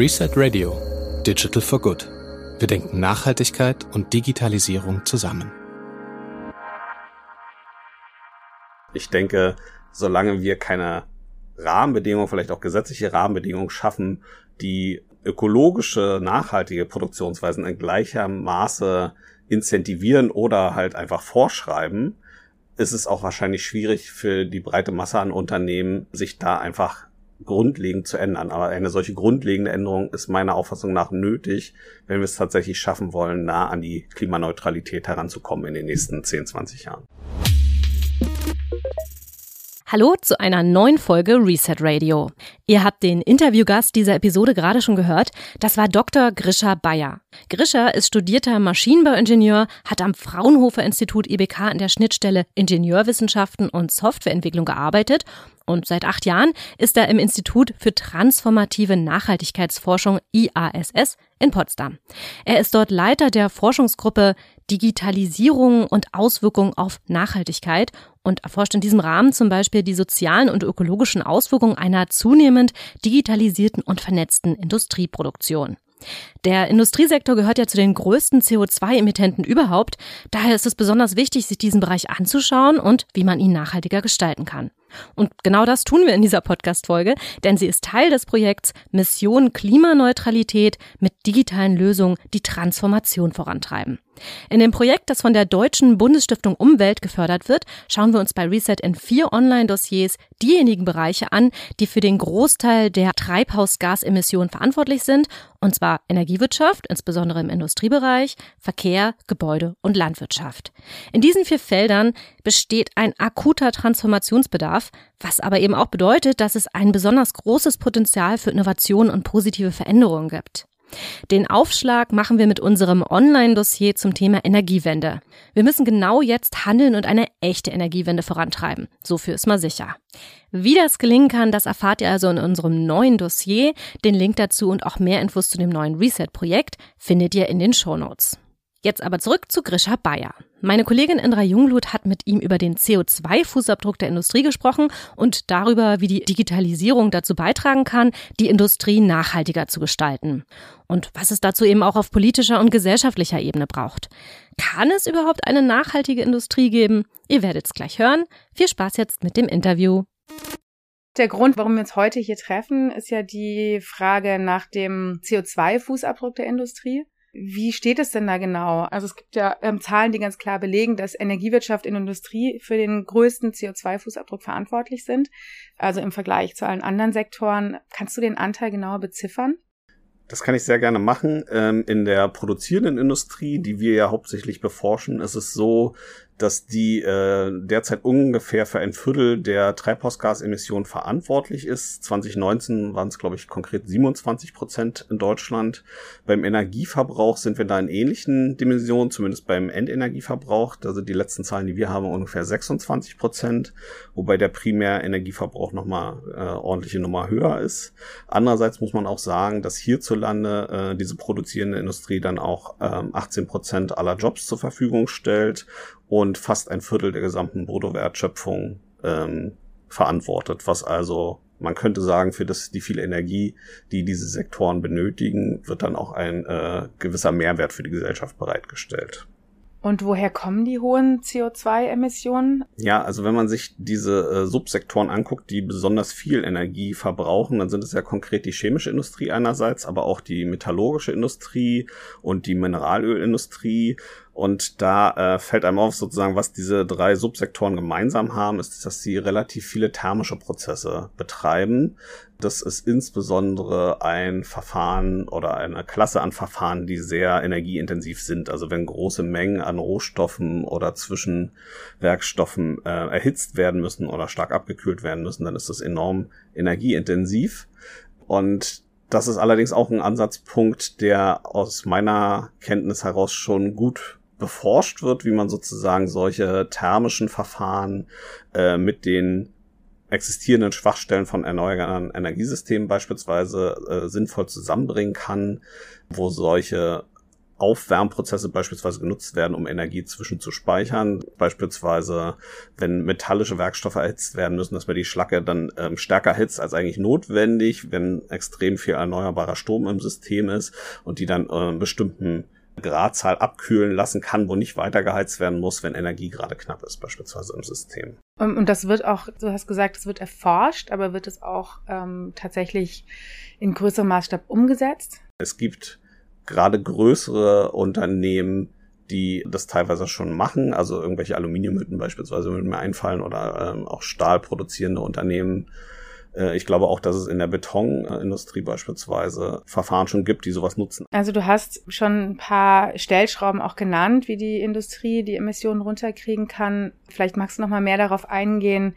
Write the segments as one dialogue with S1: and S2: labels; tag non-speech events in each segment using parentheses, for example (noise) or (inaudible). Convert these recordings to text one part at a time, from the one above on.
S1: Reset Radio Digital for Good. Wir denken Nachhaltigkeit und Digitalisierung zusammen.
S2: Ich denke, solange wir keine Rahmenbedingungen, vielleicht auch gesetzliche Rahmenbedingungen schaffen, die ökologische, nachhaltige Produktionsweisen in gleicher Maße incentivieren oder halt einfach vorschreiben, ist es auch wahrscheinlich schwierig für die breite Masse an Unternehmen, sich da einfach grundlegend zu ändern. Aber eine solche grundlegende Änderung ist meiner Auffassung nach nötig, wenn wir es tatsächlich schaffen wollen, nah an die Klimaneutralität heranzukommen in den nächsten 10, 20 Jahren.
S3: Hallo zu einer neuen Folge Reset Radio. Ihr habt den Interviewgast dieser Episode gerade schon gehört. Das war Dr. Grisha Bayer. Grisha ist studierter Maschinenbauingenieur, hat am Fraunhofer Institut IBK an der Schnittstelle Ingenieurwissenschaften und Softwareentwicklung gearbeitet und seit acht Jahren ist er im Institut für transformative Nachhaltigkeitsforschung IASS in Potsdam. Er ist dort Leiter der Forschungsgruppe Digitalisierung und Auswirkungen auf Nachhaltigkeit und erforscht in diesem Rahmen zum Beispiel die sozialen und ökologischen Auswirkungen einer zunehmend digitalisierten und vernetzten Industrieproduktion. Der Industriesektor gehört ja zu den größten CO2-Emittenten überhaupt. Daher ist es besonders wichtig, sich diesen Bereich anzuschauen und wie man ihn nachhaltiger gestalten kann. Und genau das tun wir in dieser Podcast-Folge, denn sie ist Teil des Projekts Mission Klimaneutralität mit digitalen Lösungen die Transformation vorantreiben. In dem Projekt, das von der Deutschen Bundesstiftung Umwelt gefördert wird, schauen wir uns bei Reset in vier Online-Dossiers diejenigen Bereiche an, die für den Großteil der Treibhausgasemissionen verantwortlich sind, und zwar Energiewirtschaft, insbesondere im Industriebereich, Verkehr, Gebäude und Landwirtschaft. In diesen vier Feldern besteht ein akuter Transformationsbedarf, darf, was aber eben auch bedeutet, dass es ein besonders großes Potenzial für Innovation und positive Veränderungen gibt. Den Aufschlag machen wir mit unserem Online-Dossier zum Thema Energiewende. Wir müssen genau jetzt handeln und eine echte Energiewende vorantreiben. So viel ist mal sicher. Wie das gelingen kann, das erfahrt ihr also in unserem neuen Dossier. Den Link dazu und auch mehr Infos zu dem neuen Reset-Projekt findet ihr in den Show Notes. Jetzt aber zurück zu Grisha Bayer. Meine Kollegin Indra Jungblut hat mit ihm über den CO2-Fußabdruck der Industrie gesprochen und darüber, wie die Digitalisierung dazu beitragen kann, die Industrie nachhaltiger zu gestalten. Und was es dazu eben auch auf politischer und gesellschaftlicher Ebene braucht. Kann es überhaupt eine nachhaltige Industrie geben? Ihr werdet es gleich hören. Viel Spaß jetzt mit dem Interview.
S4: Der Grund, warum wir uns heute hier treffen, ist ja die Frage nach dem CO2-Fußabdruck der Industrie. Wie steht es denn da genau? Also es gibt ja ähm, Zahlen, die ganz klar belegen, dass Energiewirtschaft und Industrie für den größten CO2-Fußabdruck verantwortlich sind. Also im Vergleich zu allen anderen Sektoren. Kannst du den Anteil genauer beziffern?
S2: Das kann ich sehr gerne machen. Ähm, in der produzierenden Industrie, die wir ja hauptsächlich beforschen, ist es so, dass die äh, derzeit ungefähr für ein Viertel der Treibhausgasemissionen verantwortlich ist. 2019 waren es, glaube ich, konkret 27 Prozent in Deutschland. Beim Energieverbrauch sind wir da in ähnlichen Dimensionen, zumindest beim Endenergieverbrauch. Da sind die letzten Zahlen, die wir haben, ungefähr 26 Prozent, wobei der Primärenergieverbrauch nochmal äh, ordentliche Nummer höher ist. Andererseits muss man auch sagen, dass hierzulande äh, diese produzierende Industrie dann auch ähm, 18 Prozent aller Jobs zur Verfügung stellt und fast ein Viertel der gesamten Bruttowertschöpfung ähm, verantwortet, was also man könnte sagen, für das, die viele Energie, die diese Sektoren benötigen, wird dann auch ein äh, gewisser Mehrwert für die Gesellschaft bereitgestellt.
S4: Und woher kommen die hohen CO2-Emissionen?
S2: Ja, also wenn man sich diese äh, Subsektoren anguckt, die besonders viel Energie verbrauchen, dann sind es ja konkret die chemische Industrie einerseits, aber auch die metallurgische Industrie und die Mineralölindustrie. Und da äh, fällt einem auf, sozusagen, was diese drei Subsektoren gemeinsam haben, ist, dass sie relativ viele thermische Prozesse betreiben. Das ist insbesondere ein Verfahren oder eine Klasse an Verfahren, die sehr energieintensiv sind. Also wenn große Mengen an Rohstoffen oder Zwischenwerkstoffen äh, erhitzt werden müssen oder stark abgekühlt werden müssen, dann ist das enorm energieintensiv. Und das ist allerdings auch ein Ansatzpunkt, der aus meiner Kenntnis heraus schon gut beforscht wird, wie man sozusagen solche thermischen Verfahren äh, mit den existierenden Schwachstellen von erneuerbaren Energiesystemen beispielsweise äh, sinnvoll zusammenbringen kann, wo solche Aufwärmprozesse beispielsweise genutzt werden, um Energie zwischenzuspeichern. Beispielsweise, wenn metallische Werkstoffe erhitzt werden müssen, dass man die Schlacke dann ähm, stärker hitzt als eigentlich notwendig, wenn extrem viel erneuerbarer Strom im System ist und die dann äh, bestimmten Gradzahl abkühlen lassen kann, wo nicht weiter geheizt werden muss, wenn Energie gerade knapp ist, beispielsweise im System.
S4: Und das wird auch, du hast gesagt, es wird erforscht, aber wird es auch ähm, tatsächlich in größerem Maßstab umgesetzt?
S2: Es gibt gerade größere Unternehmen, die das teilweise schon machen, also irgendwelche Aluminiumhütten beispielsweise würden mir einfallen oder ähm, auch stahlproduzierende Unternehmen. Äh, ich glaube auch, dass es in der Betonindustrie beispielsweise Verfahren schon gibt, die sowas nutzen.
S4: Also du hast schon ein paar Stellschrauben auch genannt, wie die Industrie die Emissionen runterkriegen kann. Vielleicht magst du noch mal mehr darauf eingehen,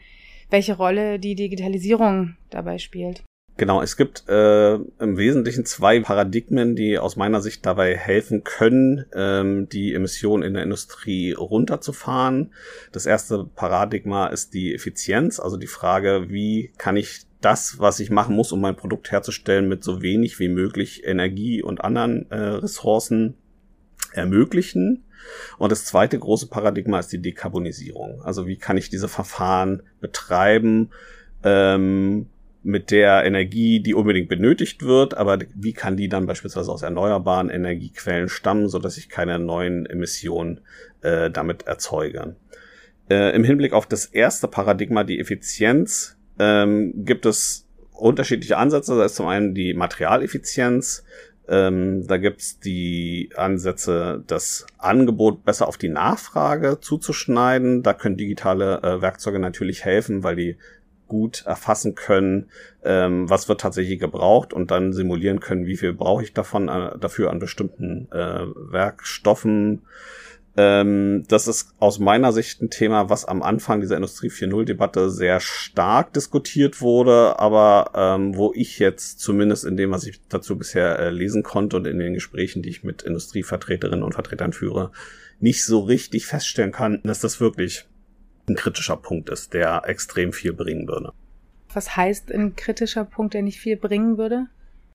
S4: welche Rolle die Digitalisierung dabei spielt.
S2: Genau, es gibt äh, im Wesentlichen zwei Paradigmen, die aus meiner Sicht dabei helfen können, ähm, die Emissionen in der Industrie runterzufahren. Das erste Paradigma ist die Effizienz, also die Frage, wie kann ich das, was ich machen muss, um mein Produkt herzustellen, mit so wenig wie möglich Energie und anderen äh, Ressourcen ermöglichen. Und das zweite große Paradigma ist die Dekarbonisierung. Also wie kann ich diese Verfahren betreiben, ähm, mit der Energie, die unbedingt benötigt wird, aber wie kann die dann beispielsweise aus erneuerbaren Energiequellen stammen, so dass ich keine neuen Emissionen äh, damit erzeuge. Äh, Im Hinblick auf das erste Paradigma, die Effizienz, ähm, gibt es unterschiedliche Ansätze. Da ist zum einen die Materialeffizienz, ähm, da gibt's die Ansätze, das Angebot besser auf die Nachfrage zuzuschneiden. Da können digitale äh, Werkzeuge natürlich helfen, weil die gut erfassen können, ähm, was wird tatsächlich gebraucht und dann simulieren können, wie viel brauche ich davon äh, dafür an bestimmten äh, Werkstoffen. Ähm, das ist aus meiner Sicht ein Thema, was am Anfang dieser Industrie 4.0-Debatte sehr stark diskutiert wurde, aber ähm, wo ich jetzt zumindest in dem, was ich dazu bisher äh, lesen konnte und in den Gesprächen, die ich mit Industrievertreterinnen und Vertretern führe, nicht so richtig feststellen kann, dass das wirklich ein kritischer Punkt ist, der extrem viel bringen würde.
S4: Was heißt ein kritischer Punkt, der nicht viel bringen würde?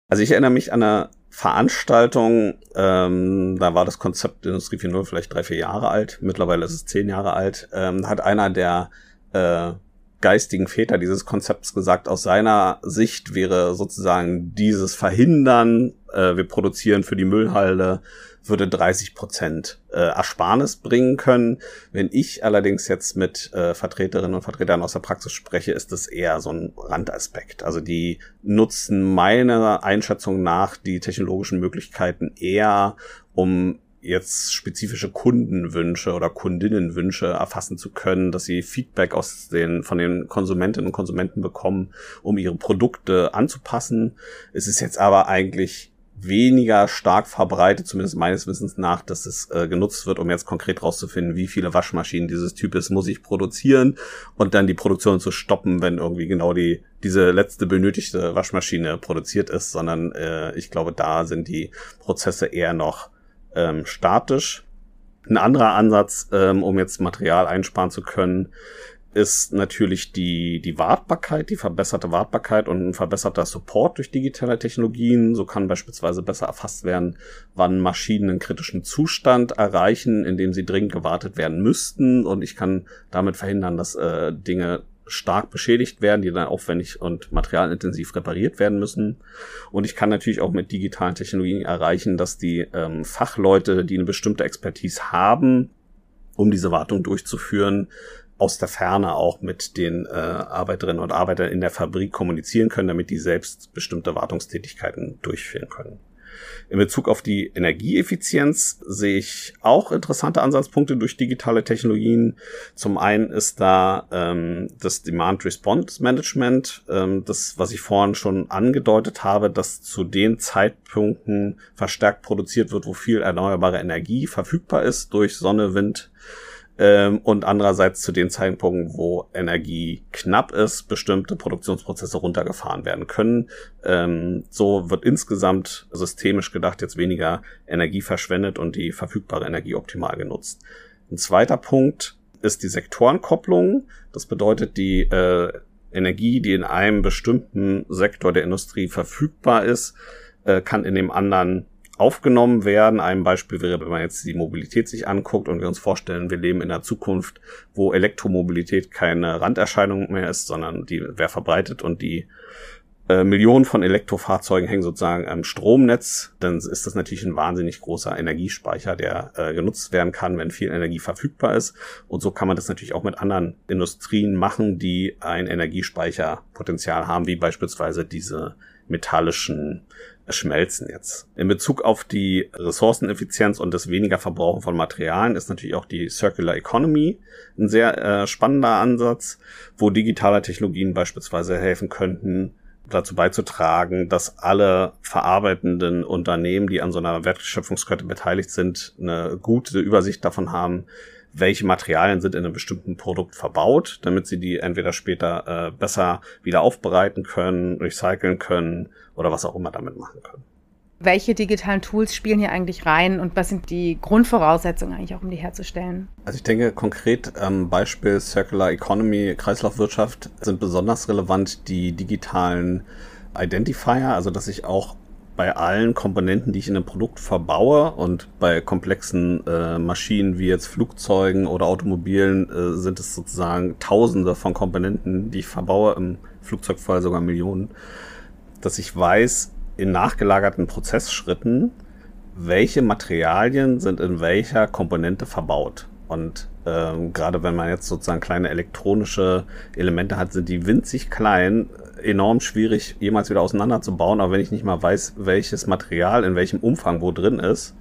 S2: Also ich erinnere mich an eine Veranstaltung, ähm, da war das Konzept Industrie 4.0 vielleicht drei, vier Jahre alt, mittlerweile ist es zehn Jahre alt, ähm, hat einer der äh, geistigen Väter dieses Konzepts gesagt, aus seiner Sicht wäre sozusagen dieses Verhindern, äh, wir produzieren für die Müllhalde, würde 30 Prozent äh, Ersparnis bringen können. Wenn ich allerdings jetzt mit äh, Vertreterinnen und Vertretern aus der Praxis spreche, ist das eher so ein Randaspekt. Also die nutzen meiner Einschätzung nach die technologischen Möglichkeiten eher, um jetzt spezifische Kundenwünsche oder Kundinnenwünsche erfassen zu können, dass sie Feedback aus den, von den Konsumentinnen und Konsumenten bekommen, um ihre Produkte anzupassen. Es ist jetzt aber eigentlich weniger stark verbreitet, zumindest meines Wissens nach, dass es äh, genutzt wird, um jetzt konkret rauszufinden, wie viele Waschmaschinen dieses Types muss ich produzieren und dann die Produktion zu stoppen, wenn irgendwie genau die diese letzte benötigte Waschmaschine produziert ist, sondern äh, ich glaube, da sind die Prozesse eher noch ähm, statisch. Ein anderer Ansatz, ähm, um jetzt Material einsparen zu können, ist natürlich die, die Wartbarkeit, die verbesserte Wartbarkeit und ein verbesserter Support durch digitale Technologien. So kann beispielsweise besser erfasst werden, wann Maschinen einen kritischen Zustand erreichen, in dem sie dringend gewartet werden müssten. Und ich kann damit verhindern, dass äh, Dinge stark beschädigt werden, die dann aufwendig und materialintensiv repariert werden müssen. Und ich kann natürlich auch mit digitalen Technologien erreichen, dass die ähm, Fachleute, die eine bestimmte Expertise haben, um diese Wartung durchzuführen, aus der Ferne auch mit den äh, Arbeiterinnen und Arbeitern in der Fabrik kommunizieren können, damit die selbst bestimmte Wartungstätigkeiten durchführen können. In Bezug auf die Energieeffizienz sehe ich auch interessante Ansatzpunkte durch digitale Technologien. Zum einen ist da ähm, das Demand Response Management, ähm, das, was ich vorhin schon angedeutet habe, dass zu den Zeitpunkten verstärkt produziert wird, wo viel erneuerbare Energie verfügbar ist durch Sonne, Wind, ähm, und andererseits zu den Zeitpunkten, wo Energie knapp ist, bestimmte Produktionsprozesse runtergefahren werden können. Ähm, so wird insgesamt systemisch gedacht jetzt weniger Energie verschwendet und die verfügbare Energie optimal genutzt. Ein zweiter Punkt ist die Sektorenkopplung. Das bedeutet, die äh, Energie, die in einem bestimmten Sektor der Industrie verfügbar ist, äh, kann in dem anderen aufgenommen werden. Ein Beispiel wäre, wenn man jetzt die Mobilität sich anguckt und wir uns vorstellen, wir leben in einer Zukunft, wo Elektromobilität keine Randerscheinung mehr ist, sondern die wäre verbreitet und die äh, Millionen von Elektrofahrzeugen hängen sozusagen am Stromnetz, dann ist das natürlich ein wahnsinnig großer Energiespeicher, der äh, genutzt werden kann, wenn viel Energie verfügbar ist. Und so kann man das natürlich auch mit anderen Industrien machen, die ein Energiespeicherpotenzial haben, wie beispielsweise diese metallischen Schmelzen jetzt. In Bezug auf die Ressourceneffizienz und das weniger Verbrauchen von Materialien ist natürlich auch die Circular Economy ein sehr äh, spannender Ansatz, wo digitale Technologien beispielsweise helfen könnten, dazu beizutragen, dass alle verarbeitenden Unternehmen, die an so einer Wertschöpfungskette beteiligt sind, eine gute Übersicht davon haben, welche Materialien sind in einem bestimmten Produkt verbaut, damit sie die entweder später äh, besser wieder aufbereiten können, recyceln können oder was auch immer damit machen können.
S4: Welche digitalen Tools spielen hier eigentlich rein und was sind die Grundvoraussetzungen eigentlich auch, um die herzustellen?
S2: Also ich denke konkret ähm, Beispiel Circular Economy, Kreislaufwirtschaft sind besonders relevant die digitalen Identifier, also dass ich auch bei allen Komponenten, die ich in einem Produkt verbaue und bei komplexen äh, Maschinen wie jetzt Flugzeugen oder Automobilen äh, sind es sozusagen Tausende von Komponenten, die ich verbaue, im Flugzeugfall sogar Millionen, dass ich weiß, in nachgelagerten Prozessschritten, welche Materialien sind in welcher Komponente verbaut. Und ähm, gerade wenn man jetzt sozusagen kleine elektronische Elemente hat, sind die winzig klein, enorm schwierig jemals wieder auseinanderzubauen. Aber wenn ich nicht mal weiß, welches Material in welchem Umfang wo drin ist,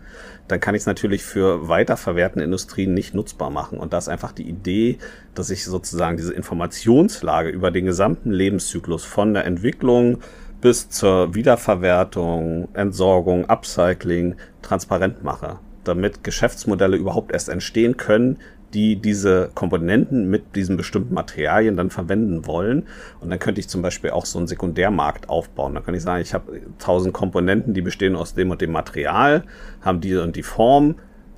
S2: dann kann ich es natürlich für weiterverwertende Industrien nicht nutzbar machen. Und da ist einfach die Idee, dass ich sozusagen diese Informationslage über den gesamten Lebenszyklus von der Entwicklung bis zur Wiederverwertung, Entsorgung, Upcycling transparent mache, damit Geschäftsmodelle überhaupt erst entstehen können, die diese Komponenten mit diesen bestimmten Materialien dann verwenden wollen. Und dann könnte ich zum Beispiel auch so einen Sekundärmarkt aufbauen. Dann könnte ich sagen, ich habe tausend Komponenten, die bestehen aus dem und dem Material, haben die und die Form.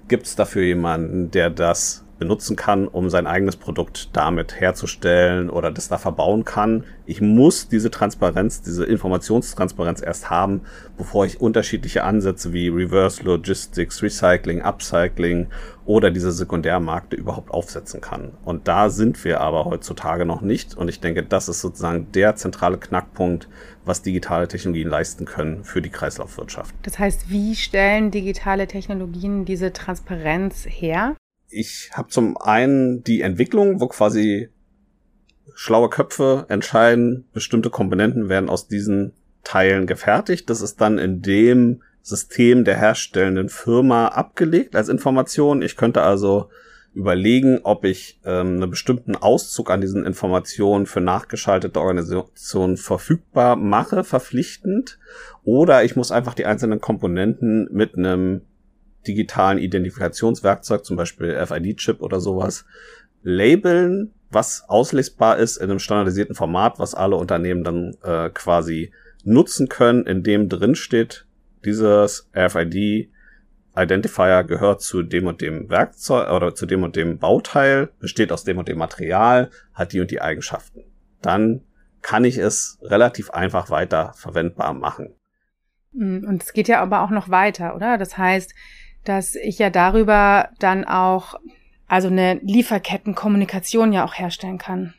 S2: Gibt es dafür jemanden, der das benutzen kann, um sein eigenes Produkt damit herzustellen oder das da verbauen kann. Ich muss diese Transparenz, diese Informationstransparenz erst haben, bevor ich unterschiedliche Ansätze wie Reverse Logistics, Recycling, Upcycling oder diese Sekundärmärkte überhaupt aufsetzen kann. Und da sind wir aber heutzutage noch nicht. Und ich denke, das ist sozusagen der zentrale Knackpunkt, was digitale Technologien leisten können für die Kreislaufwirtschaft.
S4: Das heißt, wie stellen digitale Technologien diese Transparenz her?
S2: Ich habe zum einen die Entwicklung, wo quasi schlaue Köpfe entscheiden, bestimmte Komponenten werden aus diesen Teilen gefertigt. Das ist dann in dem System der herstellenden Firma abgelegt als Information. Ich könnte also überlegen, ob ich ähm, einen bestimmten Auszug an diesen Informationen für nachgeschaltete Organisationen verfügbar mache, verpflichtend, oder ich muss einfach die einzelnen Komponenten mit einem digitalen Identifikationswerkzeug, zum Beispiel FID-Chip oder sowas, labeln, was auslesbar ist in einem standardisierten Format, was alle Unternehmen dann äh, quasi nutzen können, in dem drin steht, dieses RFID Identifier gehört zu dem und dem Werkzeug oder zu dem und dem Bauteil, besteht aus dem und dem Material, hat die und die Eigenschaften. Dann kann ich es relativ einfach weiter verwendbar machen.
S4: Und es geht ja aber auch noch weiter, oder? Das heißt, dass ich ja darüber dann auch, also eine Lieferkettenkommunikation ja auch herstellen kann,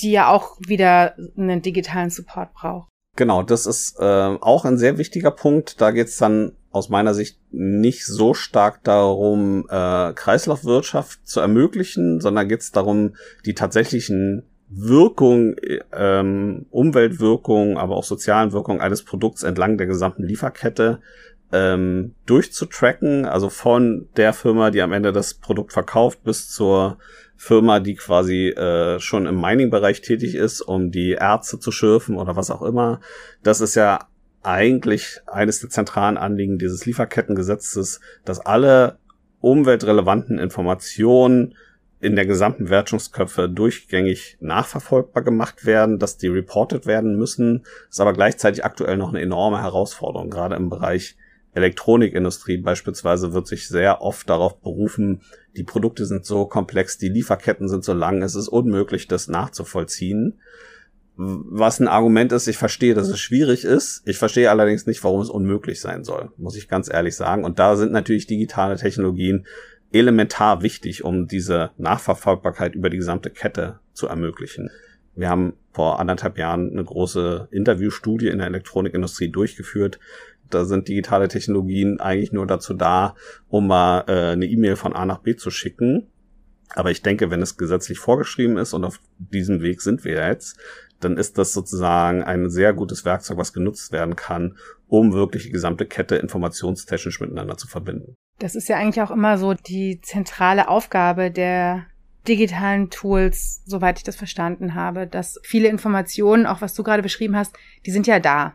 S4: die ja auch wieder einen digitalen Support braucht.
S2: Genau, das ist äh, auch ein sehr wichtiger Punkt. Da geht's dann aus meiner Sicht nicht so stark darum, äh, Kreislaufwirtschaft zu ermöglichen, sondern geht's darum, die tatsächlichen Wirkung, ähm, Umweltwirkung, aber auch sozialen Wirkung eines Produkts entlang der gesamten Lieferkette ähm, durchzutracken, also von der Firma, die am Ende das Produkt verkauft, bis zur Firma, die quasi äh, schon im Mining-Bereich tätig ist, um die Erze zu schürfen oder was auch immer. Das ist ja eigentlich eines der zentralen Anliegen dieses Lieferkettengesetzes, dass alle umweltrelevanten Informationen in der gesamten Wertschöpfungsköpfe durchgängig nachverfolgbar gemacht werden, dass die reported werden müssen, ist aber gleichzeitig aktuell noch eine enorme Herausforderung, gerade im Bereich Elektronikindustrie beispielsweise wird sich sehr oft darauf berufen, die Produkte sind so komplex, die Lieferketten sind so lang, es ist unmöglich, das nachzuvollziehen. was ein Argument ist, ich verstehe, dass es schwierig ist. Ich verstehe allerdings nicht, warum es unmöglich sein soll, muss ich ganz ehrlich sagen. Und da sind natürlich digitale Technologien elementar wichtig, um diese Nachverfolgbarkeit über die gesamte Kette zu ermöglichen. Wir haben vor anderthalb Jahren eine große Interviewstudie in der Elektronikindustrie durchgeführt. Da sind digitale Technologien eigentlich nur dazu da, um mal äh, eine E-Mail von A nach B zu schicken. Aber ich denke, wenn es gesetzlich vorgeschrieben ist und auf diesem Weg sind wir jetzt, dann ist das sozusagen ein sehr gutes Werkzeug, was genutzt werden kann, um wirklich die gesamte Kette informationstechnisch miteinander zu verbinden.
S4: Das ist ja eigentlich auch immer so die zentrale Aufgabe der digitalen Tools, soweit ich das verstanden habe, dass viele Informationen, auch was du gerade beschrieben hast, die sind ja da.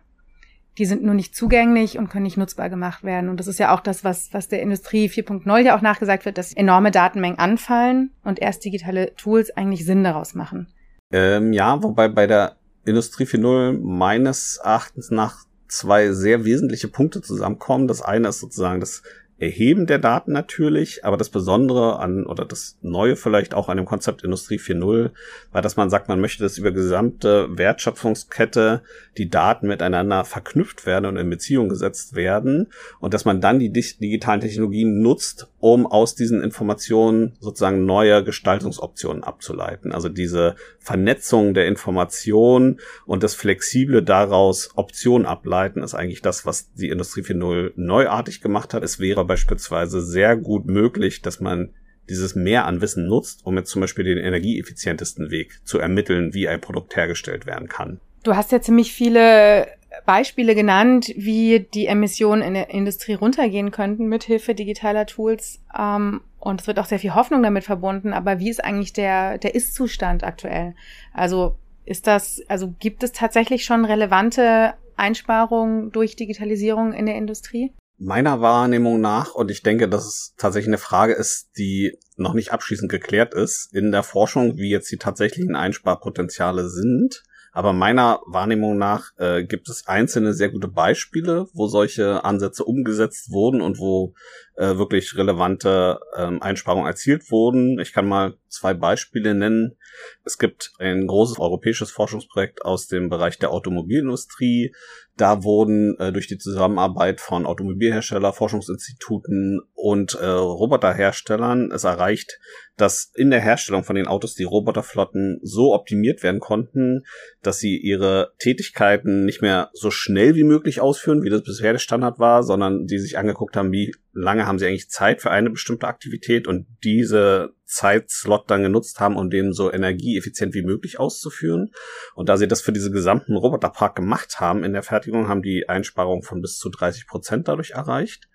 S4: Die sind nur nicht zugänglich und können nicht nutzbar gemacht werden. Und das ist ja auch das, was, was der Industrie 4.0 ja auch nachgesagt wird, dass enorme Datenmengen anfallen und erst digitale Tools eigentlich Sinn daraus machen.
S2: Ähm, ja, wobei bei der Industrie 4.0 meines Erachtens nach zwei sehr wesentliche Punkte zusammenkommen. Das eine ist sozusagen das Erheben der Daten natürlich, aber das Besondere an oder das Neue vielleicht auch an dem Konzept Industrie 4.0 war, dass man sagt, man möchte, dass über gesamte Wertschöpfungskette die Daten miteinander verknüpft werden und in Beziehung gesetzt werden und dass man dann die digitalen Technologien nutzt, um aus diesen Informationen sozusagen neue Gestaltungsoptionen abzuleiten. Also diese Vernetzung der Information und das Flexible daraus Optionen ableiten, ist eigentlich das, was die Industrie 4.0 neuartig gemacht hat. Es wäre beispielsweise sehr gut möglich, dass man dieses Mehr an Wissen nutzt, um jetzt zum Beispiel den energieeffizientesten Weg zu ermitteln, wie ein Produkt hergestellt werden kann.
S4: Du hast ja ziemlich viele Beispiele genannt, wie die Emissionen in der Industrie runtergehen könnten mit Hilfe digitaler Tools. Ähm, und es wird auch sehr viel Hoffnung damit verbunden. Aber wie ist eigentlich der, der Ist-Zustand aktuell? Also ist das, also gibt es tatsächlich schon relevante Einsparungen durch Digitalisierung in der Industrie?
S2: meiner Wahrnehmung nach, und ich denke, dass es tatsächlich eine Frage ist, die noch nicht abschließend geklärt ist, in der Forschung, wie jetzt die tatsächlichen Einsparpotenziale sind. Aber meiner Wahrnehmung nach äh, gibt es einzelne sehr gute Beispiele, wo solche Ansätze umgesetzt wurden und wo äh, wirklich relevante ähm, Einsparungen erzielt wurden. Ich kann mal zwei Beispiele nennen. Es gibt ein großes europäisches Forschungsprojekt aus dem Bereich der Automobilindustrie. Da wurden äh, durch die Zusammenarbeit von Automobilhersteller, Forschungsinstituten und äh, Roboterherstellern es erreicht, dass in der Herstellung von den Autos die Roboterflotten so optimiert werden konnten, dass sie ihre Tätigkeiten nicht mehr so schnell wie möglich ausführen, wie das bisher der Standard war, sondern die sich angeguckt haben, wie lange haben sie eigentlich Zeit für eine bestimmte Aktivität und diese Zeitslot dann genutzt haben, um den so energieeffizient wie möglich auszuführen. Und da sie das für diese gesamten Roboterpark gemacht haben in der Fertigung, haben die Einsparung von bis zu 30 Prozent dadurch erreicht.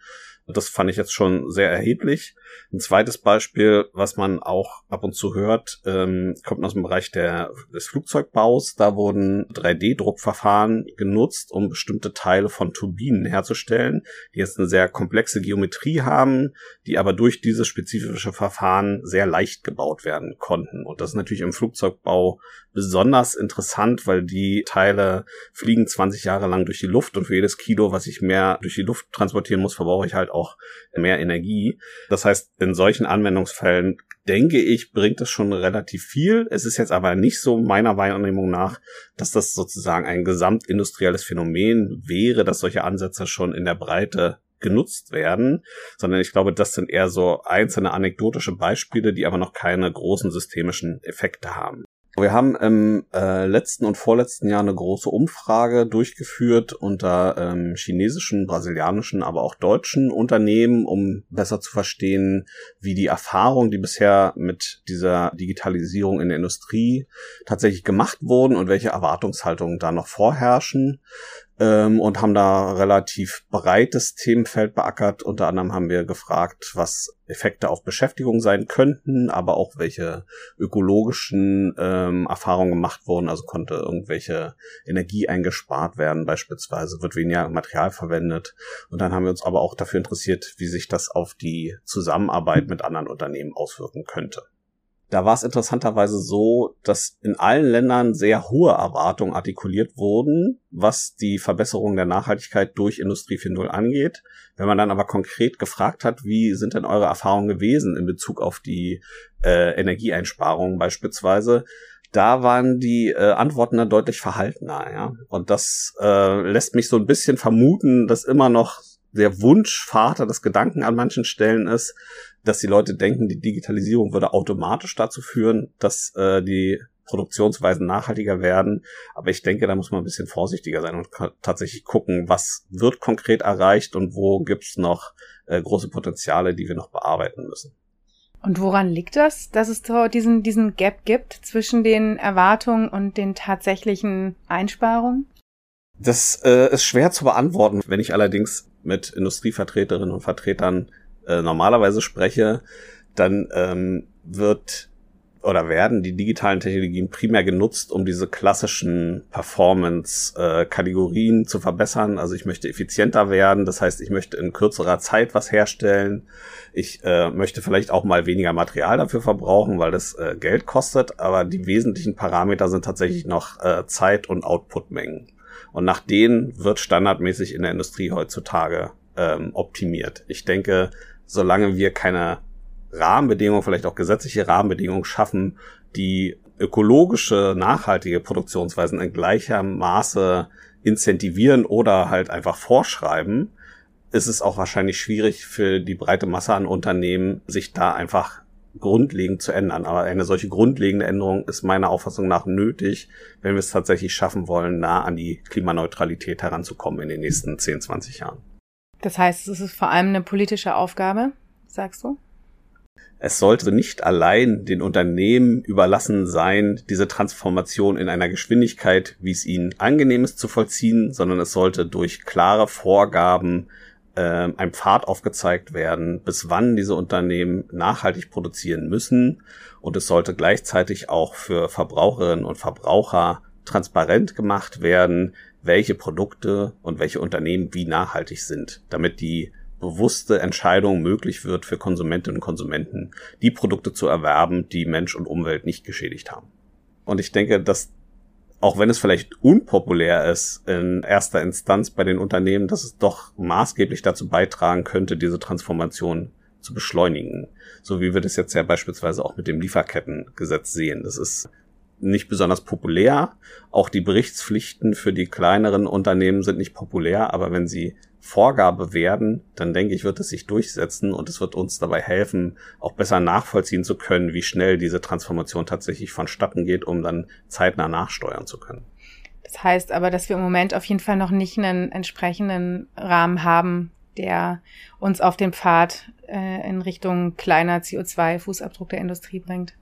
S2: Das fand ich jetzt schon sehr erheblich. Ein zweites Beispiel, was man auch ab und zu hört, ähm, kommt aus dem Bereich der, des Flugzeugbaus. Da wurden 3D-Druckverfahren genutzt, um bestimmte Teile von Turbinen herzustellen, die jetzt eine sehr komplexe Geometrie haben, die aber durch dieses spezifische Verfahren sehr leicht gebaut werden konnten. Und das ist natürlich im Flugzeugbau besonders interessant, weil die Teile fliegen 20 Jahre lang durch die Luft und für jedes Kilo, was ich mehr durch die Luft transportieren muss, verbrauche ich halt auch mehr Energie. Das heißt, in solchen Anwendungsfällen denke ich, bringt es schon relativ viel. Es ist jetzt aber nicht so meiner Wahrnehmung nach, dass das sozusagen ein gesamtindustrielles Phänomen wäre, dass solche Ansätze schon in der Breite genutzt werden, sondern ich glaube, das sind eher so einzelne anekdotische Beispiele, die aber noch keine großen systemischen Effekte haben. Wir haben im äh, letzten und vorletzten Jahr eine große Umfrage durchgeführt unter ähm, chinesischen, brasilianischen, aber auch deutschen Unternehmen, um besser zu verstehen, wie die Erfahrungen, die bisher mit dieser Digitalisierung in der Industrie tatsächlich gemacht wurden und welche Erwartungshaltungen da noch vorherrschen ähm, und haben da relativ breites Themenfeld beackert. Unter anderem haben wir gefragt, was Effekte auf Beschäftigung sein könnten, aber auch welche ökologischen ähm, Erfahrungen gemacht wurden. Also konnte irgendwelche Energie eingespart werden, beispielsweise wird weniger Material verwendet. Und dann haben wir uns aber auch dafür interessiert, wie sich das auf die Zusammenarbeit mit anderen Unternehmen auswirken könnte. Da war es interessanterweise so, dass in allen Ländern sehr hohe Erwartungen artikuliert wurden, was die Verbesserung der Nachhaltigkeit durch Industrie 4.0 angeht. Wenn man dann aber konkret gefragt hat, wie sind denn eure Erfahrungen gewesen in Bezug auf die äh, Energieeinsparungen beispielsweise, da waren die äh, Antworten dann deutlich verhaltener, ja. Und das äh, lässt mich so ein bisschen vermuten, dass immer noch der Wunschvater des Gedanken an manchen Stellen ist, dass die Leute denken, die Digitalisierung würde automatisch dazu führen, dass äh, die Produktionsweisen nachhaltiger werden. Aber ich denke, da muss man ein bisschen vorsichtiger sein und tatsächlich gucken, was wird konkret erreicht und wo gibt's noch äh, große Potenziale, die wir noch bearbeiten müssen.
S4: Und woran liegt das, dass es so diesen, diesen Gap gibt zwischen den Erwartungen und den tatsächlichen Einsparungen?
S2: Das äh, ist schwer zu beantworten. Wenn ich allerdings mit Industrievertreterinnen und Vertretern äh, normalerweise spreche, dann ähm, wird oder werden die digitalen Technologien primär genutzt, um diese klassischen Performance-Kategorien äh, zu verbessern. Also ich möchte effizienter werden, das heißt, ich möchte in kürzerer Zeit was herstellen. Ich äh, möchte vielleicht auch mal weniger Material dafür verbrauchen, weil das äh, Geld kostet, aber die wesentlichen Parameter sind tatsächlich noch äh, Zeit- und Outputmengen. Und nach denen wird standardmäßig in der Industrie heutzutage ähm, optimiert. Ich denke, solange wir keine Rahmenbedingungen, vielleicht auch gesetzliche Rahmenbedingungen schaffen, die ökologische, nachhaltige Produktionsweisen in gleicher Maße incentivieren oder halt einfach vorschreiben, ist es auch wahrscheinlich schwierig für die breite Masse an Unternehmen, sich da einfach grundlegend zu ändern. Aber eine solche grundlegende Änderung ist meiner Auffassung nach nötig, wenn wir es tatsächlich schaffen wollen, nah an die Klimaneutralität heranzukommen in den nächsten 10, 20 Jahren.
S4: Das heißt, es ist vor allem eine politische Aufgabe, sagst du?
S2: Es sollte nicht allein den Unternehmen überlassen sein, diese Transformation in einer Geschwindigkeit, wie es ihnen angenehm ist, zu vollziehen, sondern es sollte durch klare Vorgaben äh, ein Pfad aufgezeigt werden, bis wann diese Unternehmen nachhaltig produzieren müssen. Und es sollte gleichzeitig auch für Verbraucherinnen und Verbraucher transparent gemacht werden, welche Produkte und welche Unternehmen wie nachhaltig sind, damit die bewusste Entscheidung möglich wird für Konsumentinnen und Konsumenten, die Produkte zu erwerben, die Mensch und Umwelt nicht geschädigt haben. Und ich denke, dass auch wenn es vielleicht unpopulär ist in erster Instanz bei den Unternehmen, dass es doch maßgeblich dazu beitragen könnte, diese Transformation zu beschleunigen. So wie wir das jetzt ja beispielsweise auch mit dem Lieferkettengesetz sehen. Das ist nicht besonders populär. Auch die Berichtspflichten für die kleineren Unternehmen sind nicht populär, aber wenn sie Vorgabe werden, dann denke ich, wird es sich durchsetzen und es wird uns dabei helfen, auch besser nachvollziehen zu können, wie schnell diese Transformation tatsächlich vonstatten geht, um dann zeitnah nachsteuern zu können.
S4: Das heißt aber, dass wir im Moment auf jeden Fall noch nicht einen entsprechenden Rahmen haben, der uns auf den Pfad äh, in Richtung kleiner CO2-Fußabdruck der Industrie bringt.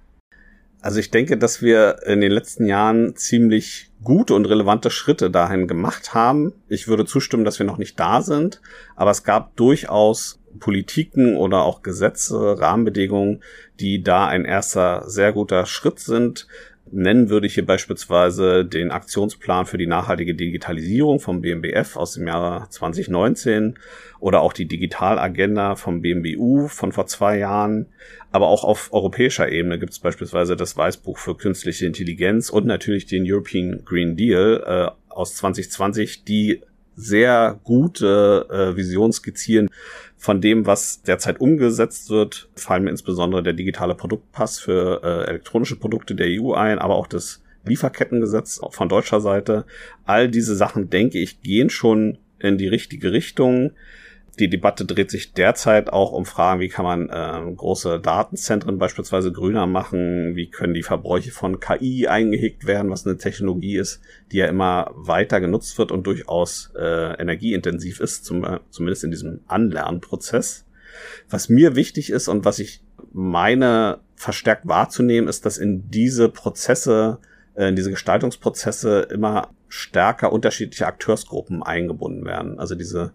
S2: Also ich denke, dass wir in den letzten Jahren ziemlich gute und relevante Schritte dahin gemacht haben. Ich würde zustimmen, dass wir noch nicht da sind, aber es gab durchaus Politiken oder auch Gesetze, Rahmenbedingungen, die da ein erster sehr guter Schritt sind. Nennen würde ich hier beispielsweise den Aktionsplan für die nachhaltige Digitalisierung vom BMBF aus dem Jahre 2019 oder auch die Digitalagenda vom BMBU von vor zwei Jahren. Aber auch auf europäischer Ebene gibt es beispielsweise das Weißbuch für künstliche Intelligenz und natürlich den European Green Deal äh, aus 2020, die sehr gute äh, Vision skizzieren von dem, was derzeit umgesetzt wird, fallen mir insbesondere der digitale Produktpass für äh, elektronische Produkte der EU ein, aber auch das Lieferkettengesetz von deutscher Seite. All diese Sachen, denke ich, gehen schon in die richtige Richtung. Die Debatte dreht sich derzeit auch um Fragen, wie kann man äh, große Datenzentren beispielsweise grüner machen, wie können die Verbräuche von KI eingehegt werden, was eine Technologie ist, die ja immer weiter genutzt wird und durchaus äh, energieintensiv ist, zum, äh, zumindest in diesem Anlernprozess. Was mir wichtig ist und was ich meine verstärkt wahrzunehmen, ist, dass in diese Prozesse, äh, in diese Gestaltungsprozesse immer stärker unterschiedliche Akteursgruppen eingebunden werden. Also diese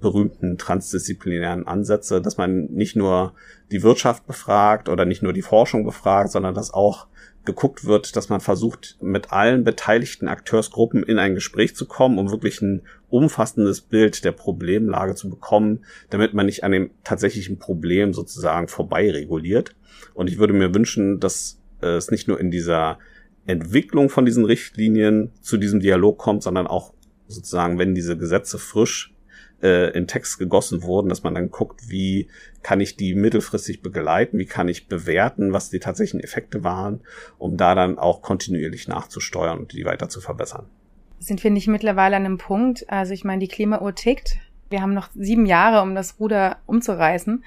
S2: berühmten transdisziplinären Ansätze, dass man nicht nur die Wirtschaft befragt oder nicht nur die Forschung befragt, sondern dass auch geguckt wird, dass man versucht, mit allen beteiligten Akteursgruppen in ein Gespräch zu kommen, um wirklich ein umfassendes Bild der Problemlage zu bekommen, damit man nicht an dem tatsächlichen Problem sozusagen vorbei reguliert. Und ich würde mir wünschen, dass es nicht nur in dieser Entwicklung von diesen Richtlinien zu diesem Dialog kommt, sondern auch sozusagen, wenn diese Gesetze frisch äh, in Text gegossen wurden, dass man dann guckt, wie kann ich die mittelfristig begleiten, wie kann ich bewerten, was die tatsächlichen Effekte waren, um da dann auch kontinuierlich nachzusteuern und die weiter zu verbessern.
S4: Sind wir nicht mittlerweile an einem Punkt, also ich meine, die Klimauhr tickt, wir haben noch sieben Jahre, um das Ruder umzureißen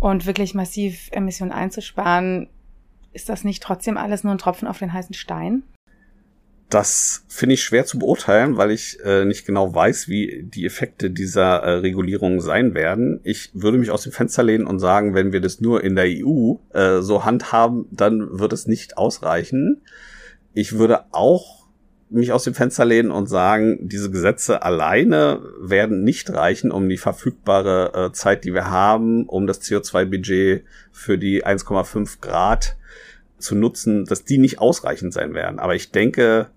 S4: und wirklich massiv Emissionen einzusparen. Ist das nicht trotzdem alles nur ein Tropfen auf den heißen Stein?
S2: Das finde ich schwer zu beurteilen, weil ich äh, nicht genau weiß, wie die Effekte dieser äh, Regulierung sein werden. Ich würde mich aus dem Fenster lehnen und sagen, wenn wir das nur in der EU äh, so handhaben, dann wird es nicht ausreichen. Ich würde auch mich aus dem Fenster lehnen und sagen, diese Gesetze alleine werden nicht reichen, um die verfügbare äh, Zeit, die wir haben, um das CO2-Budget für die 1,5 Grad zu nutzen, dass die nicht ausreichend sein werden. Aber ich denke,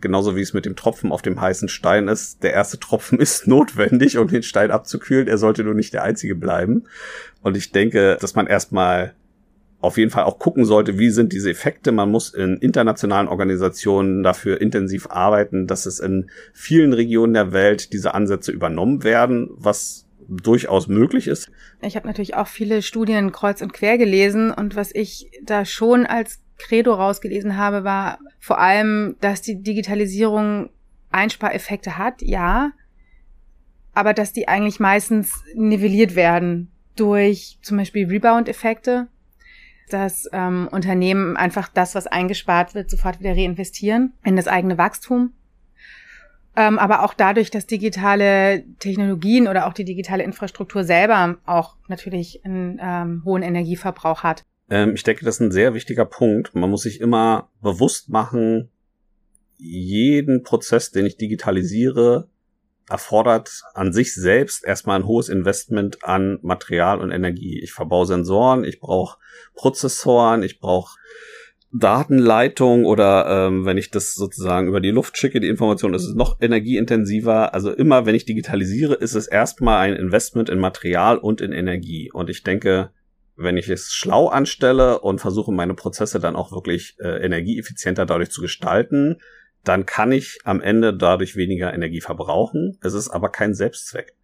S2: genauso wie es mit dem Tropfen auf dem heißen Stein ist, der erste Tropfen (laughs) ist notwendig, um den Stein abzukühlen. Er sollte nur nicht der einzige bleiben. Und ich denke, dass man erstmal auf jeden Fall auch gucken sollte, wie sind diese Effekte. Man muss in internationalen Organisationen dafür intensiv arbeiten, dass es in vielen Regionen der Welt diese Ansätze übernommen werden, was durchaus möglich ist.
S4: Ich habe natürlich auch viele Studien kreuz und quer gelesen und was ich da schon als Credo rausgelesen habe, war vor allem, dass die Digitalisierung Einspareffekte hat, ja, aber dass die eigentlich meistens nivelliert werden durch zum Beispiel Rebound-Effekte, dass ähm, Unternehmen einfach das, was eingespart wird, sofort wieder reinvestieren in das eigene Wachstum. Ähm, aber auch dadurch, dass digitale Technologien oder auch die digitale Infrastruktur selber auch natürlich einen ähm, hohen Energieverbrauch hat.
S2: Ähm, ich denke, das ist ein sehr wichtiger Punkt. Man muss sich immer bewusst machen, jeden Prozess, den ich digitalisiere, erfordert an sich selbst erstmal ein hohes Investment an Material und Energie. Ich verbaue Sensoren, ich brauche Prozessoren, ich brauche Datenleitung oder ähm, wenn ich das sozusagen über die Luft schicke, die Information, ist es noch energieintensiver. Also immer, wenn ich digitalisiere, ist es erstmal ein Investment in Material und in Energie. Und ich denke, wenn ich es schlau anstelle und versuche, meine Prozesse dann auch wirklich äh, energieeffizienter dadurch zu gestalten, dann kann ich am Ende dadurch weniger Energie verbrauchen. Es ist aber kein Selbstzweck.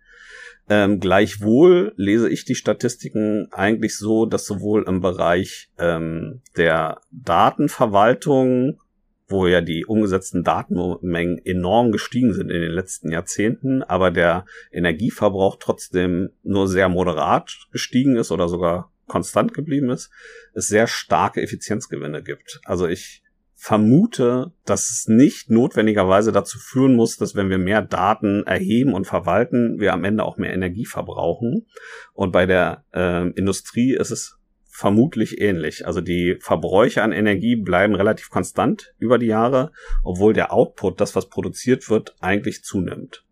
S2: Ähm, gleichwohl lese ich die Statistiken eigentlich so, dass sowohl im Bereich ähm, der Datenverwaltung, wo ja die umgesetzten Datenmengen enorm gestiegen sind in den letzten Jahrzehnten, aber der Energieverbrauch trotzdem nur sehr moderat gestiegen ist oder sogar konstant geblieben ist, es sehr starke Effizienzgewinne gibt. Also ich vermute, dass es nicht notwendigerweise dazu führen muss, dass wenn wir mehr Daten erheben und verwalten, wir am Ende auch mehr Energie verbrauchen. Und bei der äh, Industrie ist es vermutlich ähnlich. Also die Verbräuche an Energie bleiben relativ konstant über die Jahre, obwohl der Output, das was produziert wird, eigentlich zunimmt.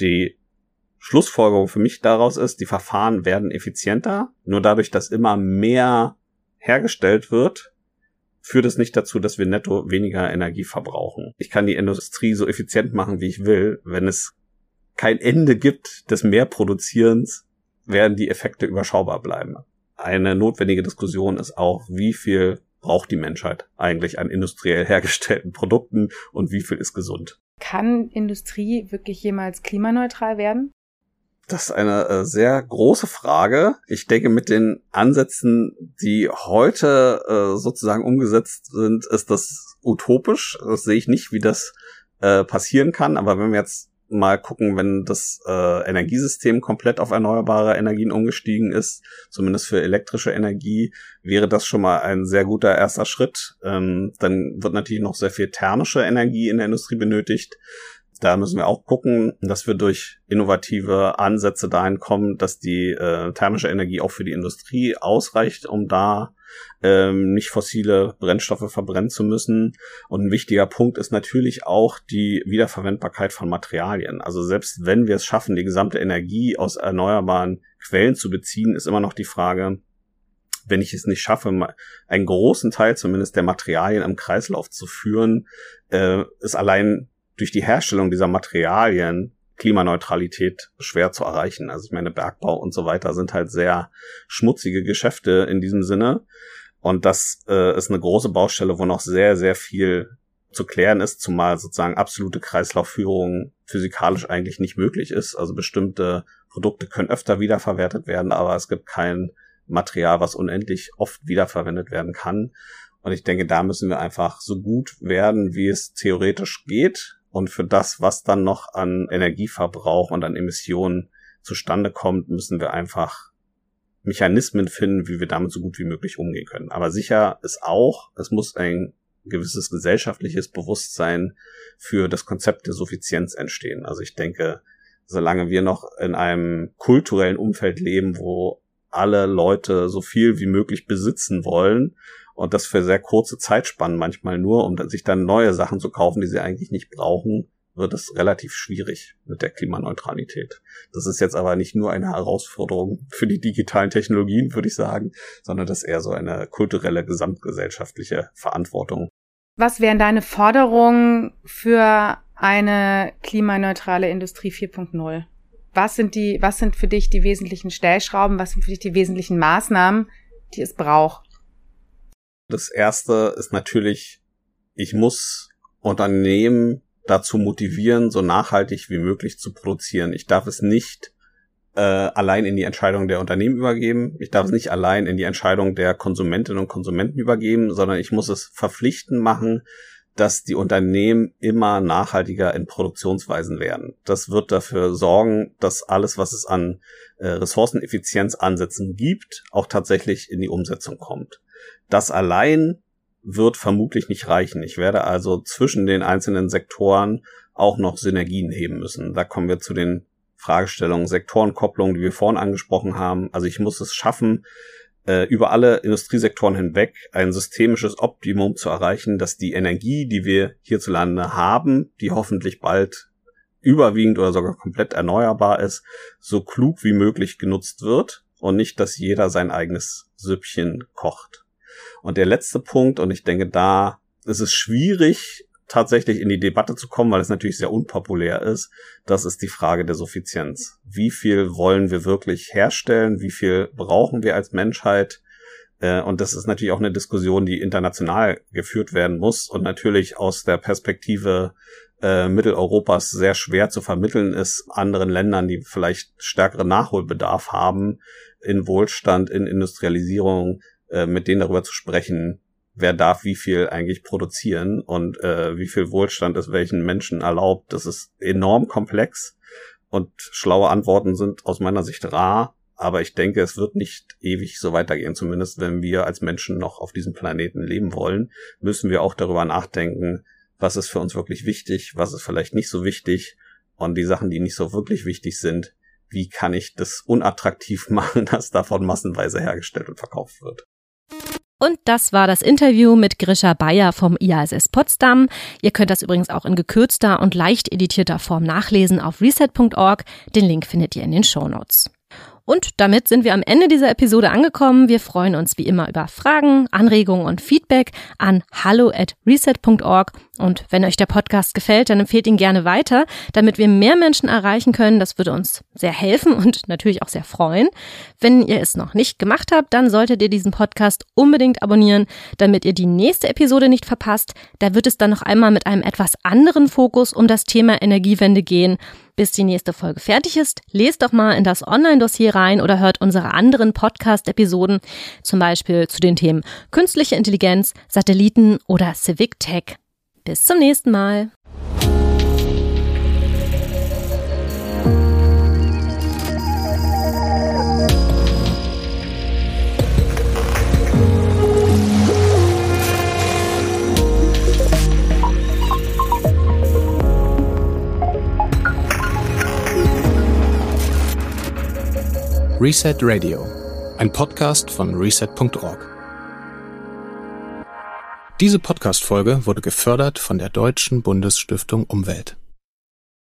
S2: Die Schlussfolgerung für mich daraus ist, die Verfahren werden effizienter, nur dadurch, dass immer mehr hergestellt wird, führt es nicht dazu, dass wir netto weniger Energie verbrauchen. Ich kann die Industrie so effizient machen, wie ich will. Wenn es kein Ende gibt des Mehrproduzierens, werden die Effekte überschaubar bleiben. Eine notwendige Diskussion ist auch, wie viel braucht die Menschheit eigentlich an industriell hergestellten Produkten und wie viel ist gesund.
S4: Kann Industrie wirklich jemals klimaneutral werden?
S2: Das ist eine äh, sehr große Frage. Ich denke, mit den Ansätzen, die heute äh, sozusagen umgesetzt sind, ist das utopisch. Das sehe ich nicht, wie das äh, passieren kann. Aber wenn wir jetzt mal gucken, wenn das äh, Energiesystem komplett auf erneuerbare Energien umgestiegen ist, zumindest für elektrische Energie, wäre das schon mal ein sehr guter erster Schritt. Ähm, dann wird natürlich noch sehr viel thermische Energie in der Industrie benötigt. Da müssen wir auch gucken, dass wir durch innovative Ansätze dahin kommen, dass die äh, thermische Energie auch für die Industrie ausreicht, um da ähm, nicht fossile Brennstoffe verbrennen zu müssen. Und ein wichtiger Punkt ist natürlich auch die Wiederverwendbarkeit von Materialien. Also selbst wenn wir es schaffen, die gesamte Energie aus erneuerbaren Quellen zu beziehen, ist immer noch die Frage, wenn ich es nicht schaffe, einen großen Teil zumindest der Materialien im Kreislauf zu führen, äh, ist allein durch die Herstellung dieser Materialien Klimaneutralität schwer zu erreichen. Also ich meine, Bergbau und so weiter sind halt sehr schmutzige Geschäfte in diesem Sinne. Und das äh, ist eine große Baustelle, wo noch sehr, sehr viel zu klären ist, zumal sozusagen absolute Kreislaufführung physikalisch eigentlich nicht möglich ist. Also bestimmte Produkte können öfter wiederverwertet werden, aber es gibt kein Material, was unendlich oft wiederverwendet werden kann. Und ich denke, da müssen wir einfach so gut werden, wie es theoretisch geht. Und für das, was dann noch an Energieverbrauch und an Emissionen zustande kommt, müssen wir einfach Mechanismen finden, wie wir damit so gut wie möglich umgehen können. Aber sicher ist auch, es muss ein gewisses gesellschaftliches Bewusstsein für das Konzept der Suffizienz entstehen. Also ich denke, solange wir noch in einem kulturellen Umfeld leben, wo alle Leute so viel wie möglich besitzen wollen und das für sehr kurze Zeitspannen manchmal nur, um sich dann neue Sachen zu kaufen, die sie eigentlich nicht brauchen, wird es relativ schwierig mit der Klimaneutralität. Das ist jetzt aber nicht nur eine Herausforderung für die digitalen Technologien, würde ich sagen, sondern das ist eher so eine kulturelle, gesamtgesellschaftliche Verantwortung.
S4: Was wären deine Forderungen für eine klimaneutrale Industrie 4.0? Was sind die, was sind für dich die wesentlichen Stellschrauben? Was sind für dich die wesentlichen Maßnahmen, die es braucht?
S2: Das erste ist natürlich, ich muss Unternehmen dazu motivieren, so nachhaltig wie möglich zu produzieren. Ich darf es nicht äh, allein in die Entscheidung der Unternehmen übergeben. Ich darf es nicht allein in die Entscheidung der Konsumentinnen und Konsumenten übergeben, sondern ich muss es verpflichtend machen, dass die Unternehmen immer nachhaltiger in Produktionsweisen werden. Das wird dafür sorgen, dass alles, was es an äh, Ressourceneffizienzansätzen gibt, auch tatsächlich in die Umsetzung kommt. Das allein wird vermutlich nicht reichen. Ich werde also zwischen den einzelnen Sektoren auch noch Synergien heben müssen. Da kommen wir zu den Fragestellungen Sektorenkopplung, die wir vorhin angesprochen haben. Also ich muss es schaffen, äh, über alle Industriesektoren hinweg ein systemisches Optimum zu erreichen, dass die Energie, die wir hierzulande haben, die hoffentlich bald überwiegend oder sogar komplett erneuerbar ist, so klug wie möglich genutzt wird und nicht, dass jeder sein eigenes Süppchen kocht. Und der letzte Punkt, und ich denke, da ist es schwierig, tatsächlich in die Debatte zu kommen, weil es natürlich sehr unpopulär ist, das ist die Frage der Suffizienz. Wie viel wollen wir wirklich herstellen? Wie viel brauchen wir als Menschheit? Äh, und das ist natürlich auch eine Diskussion, die international geführt werden muss und natürlich aus der Perspektive äh, Mitteleuropas sehr schwer zu vermitteln ist anderen Ländern, die vielleicht stärkeren Nachholbedarf haben in Wohlstand, in Industrialisierung, äh, mit denen darüber zu sprechen, wer darf wie viel eigentlich produzieren und äh, wie viel Wohlstand es welchen Menschen erlaubt. Das ist enorm komplex und schlaue Antworten sind aus meiner Sicht rar. Aber ich denke, es wird nicht ewig so weitergehen. Zumindest wenn wir als Menschen noch auf diesem Planeten leben wollen, müssen wir auch darüber nachdenken, was ist für uns wirklich wichtig, was ist vielleicht nicht so wichtig. Und die Sachen, die nicht so wirklich wichtig sind, wie kann ich das unattraktiv (laughs) machen, dass davon massenweise hergestellt und verkauft wird.
S3: Und das war das Interview mit Grisha Bayer vom IASS Potsdam. Ihr könnt das übrigens auch in gekürzter und leicht editierter Form nachlesen auf reset.org. Den Link findet ihr in den Show Notes. Und damit sind wir am Ende dieser Episode angekommen. Wir freuen uns wie immer über Fragen, Anregungen und Feedback an hallo at reset.org. Und wenn euch der Podcast gefällt, dann empfehlt ihn gerne weiter, damit wir mehr Menschen erreichen können. Das würde uns sehr helfen und natürlich auch sehr freuen. Wenn ihr es noch nicht gemacht habt, dann solltet ihr diesen Podcast unbedingt abonnieren, damit ihr die nächste Episode nicht verpasst. Da wird es dann noch einmal mit einem etwas anderen Fokus um das Thema Energiewende gehen. Bis die nächste Folge fertig ist, lest doch mal in das Online-Dossier rein oder hört unsere anderen Podcast-Episoden, zum Beispiel zu den Themen künstliche Intelligenz, Satelliten oder Civic Tech. Bis zum nächsten Mal.
S1: Reset Radio, ein Podcast von reset.org. Diese Podcast-Folge wurde gefördert von der Deutschen Bundesstiftung Umwelt.